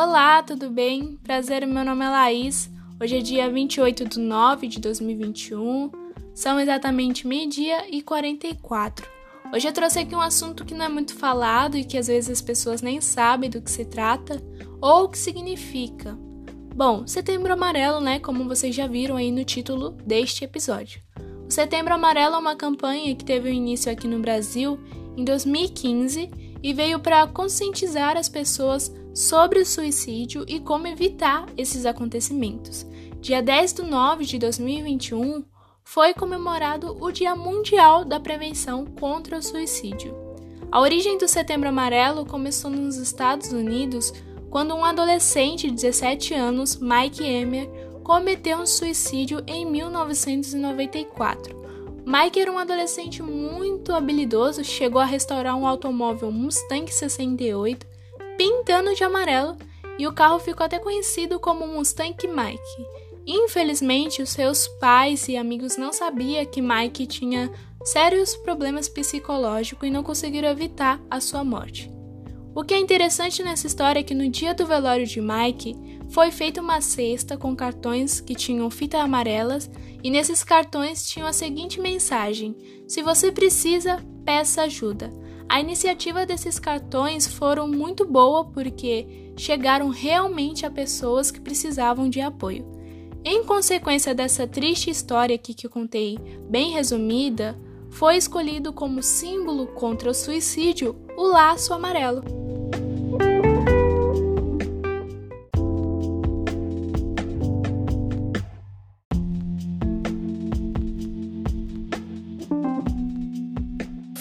Olá, tudo bem? Prazer, meu nome é Laís. Hoje é dia 28 de nove de 2021. São exatamente meio-dia e 44. Hoje eu trouxe aqui um assunto que não é muito falado e que às vezes as pessoas nem sabem do que se trata ou o que significa. Bom, Setembro Amarelo, né? Como vocês já viram aí no título deste episódio. O Setembro Amarelo é uma campanha que teve início aqui no Brasil em 2015 e veio para conscientizar as pessoas sobre o suicídio e como evitar esses acontecimentos. Dia 10 de 9 de 2021 foi comemorado o Dia Mundial da Prevenção contra o Suicídio. A origem do Setembro Amarelo começou nos Estados Unidos quando um adolescente de 17 anos, Mike Emmer, cometeu um suicídio em 1994. Mike era um adolescente muito habilidoso, chegou a restaurar um automóvel Mustang 68 pintando de amarelo e o carro ficou até conhecido como Mustang Mike. Infelizmente, os seus pais e amigos não sabiam que Mike tinha sérios problemas psicológicos e não conseguiram evitar a sua morte. O que é interessante nessa história é que no dia do velório de Mike foi feita uma cesta com cartões que tinham fitas amarelas e nesses cartões tinham a seguinte mensagem: Se você precisa, peça ajuda. A iniciativa desses cartões foram muito boa porque chegaram realmente a pessoas que precisavam de apoio. Em consequência dessa triste história aqui que contei, bem resumida, foi escolhido como símbolo contra o suicídio o laço amarelo.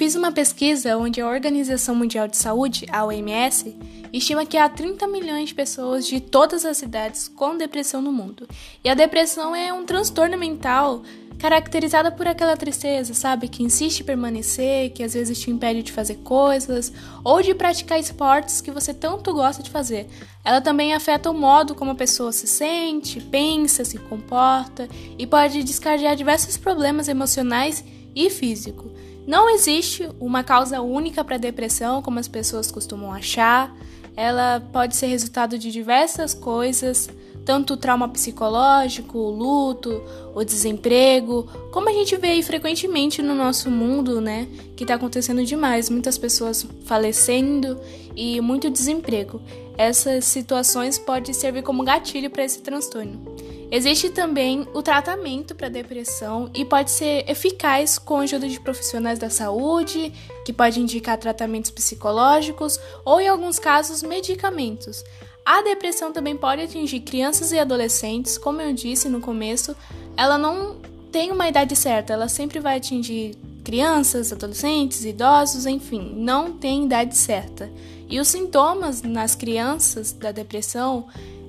Fiz uma pesquisa onde a Organização Mundial de Saúde, a OMS, estima que há 30 milhões de pessoas de todas as idades com depressão no mundo. E a depressão é um transtorno mental caracterizada por aquela tristeza, sabe? Que insiste em permanecer, que às vezes te impede de fazer coisas ou de praticar esportes que você tanto gosta de fazer. Ela também afeta o modo como a pessoa se sente, pensa, se comporta e pode descarregar diversos problemas emocionais e físicos. Não existe uma causa única para a depressão, como as pessoas costumam achar. Ela pode ser resultado de diversas coisas, tanto o trauma psicológico, o luto, o desemprego, como a gente vê aí frequentemente no nosso mundo, né? Que está acontecendo demais, muitas pessoas falecendo e muito desemprego. Essas situações podem servir como gatilho para esse transtorno. Existe também o tratamento para depressão e pode ser eficaz com a ajuda de profissionais da saúde, que pode indicar tratamentos psicológicos ou, em alguns casos, medicamentos. A depressão também pode atingir crianças e adolescentes, como eu disse no começo, ela não tem uma idade certa, ela sempre vai atingir crianças, adolescentes, idosos, enfim, não tem idade certa. E os sintomas nas crianças da depressão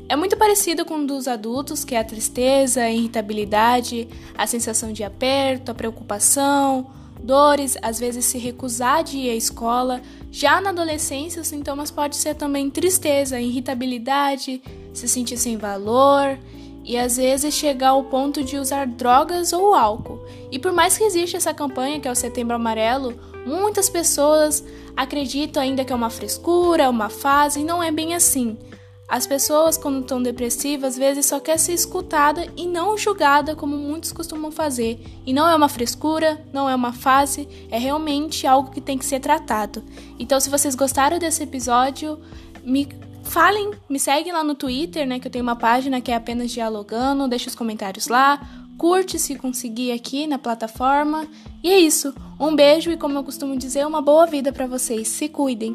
é muito parecido com o dos adultos, que é a tristeza, a irritabilidade, a sensação de aperto, a preocupação, dores, às vezes se recusar de ir à escola. Já na adolescência, os sintomas podem ser também tristeza, irritabilidade, se sentir sem valor e às vezes chegar ao ponto de usar drogas ou álcool. E por mais que exista essa campanha, que é o Setembro Amarelo, muitas pessoas acreditam ainda que é uma frescura, uma fase, e não é bem assim. As pessoas, quando estão depressivas, às vezes só quer ser escutada e não julgada, como muitos costumam fazer. E não é uma frescura, não é uma fase, é realmente algo que tem que ser tratado. Então, se vocês gostaram desse episódio, me falem, me seguem lá no Twitter, né? Que eu tenho uma página que é apenas dialogando, deixa os comentários lá, curte se conseguir aqui na plataforma. E é isso. Um beijo e, como eu costumo dizer, uma boa vida para vocês. Se cuidem.